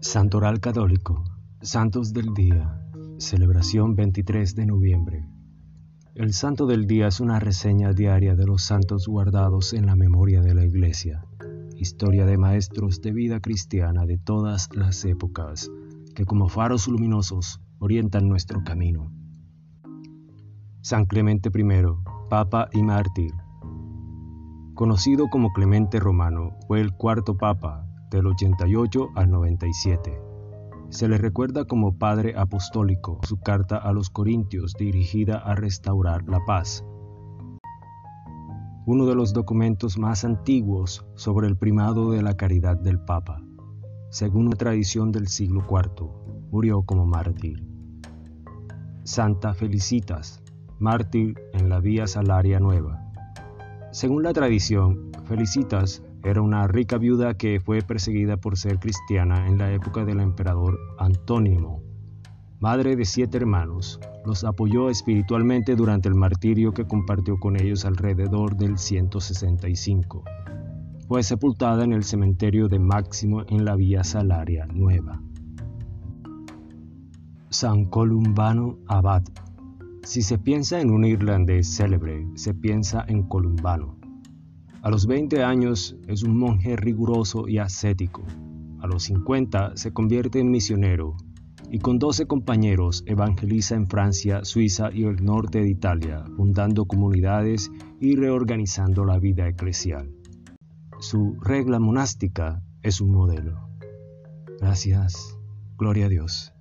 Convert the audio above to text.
Santoral Católico, Santos del Día, celebración 23 de noviembre. El Santo del Día es una reseña diaria de los santos guardados en la memoria de la Iglesia, historia de maestros de vida cristiana de todas las épocas, que como faros luminosos orientan nuestro camino. San Clemente I, Papa y Mártir. Conocido como Clemente Romano, fue el cuarto Papa del 88 al 97. Se le recuerda como Padre Apostólico su carta a los Corintios dirigida a restaurar la paz. Uno de los documentos más antiguos sobre el primado de la caridad del Papa. Según una tradición del siglo IV, murió como mártir. Santa Felicitas, mártir en la Vía Salaria Nueva. Según la tradición, Felicitas era una rica viuda que fue perseguida por ser cristiana en la época del emperador Antónimo. Madre de siete hermanos, los apoyó espiritualmente durante el martirio que compartió con ellos alrededor del 165. Fue sepultada en el cementerio de Máximo en la Vía Salaria Nueva. San Columbano Abad. Si se piensa en un irlandés célebre, se piensa en Columbano a los 20 años es un monje riguroso y ascético. A los 50 se convierte en misionero y con 12 compañeros evangeliza en Francia, Suiza y el norte de Italia, fundando comunidades y reorganizando la vida eclesial. Su regla monástica es un modelo. Gracias. Gloria a Dios.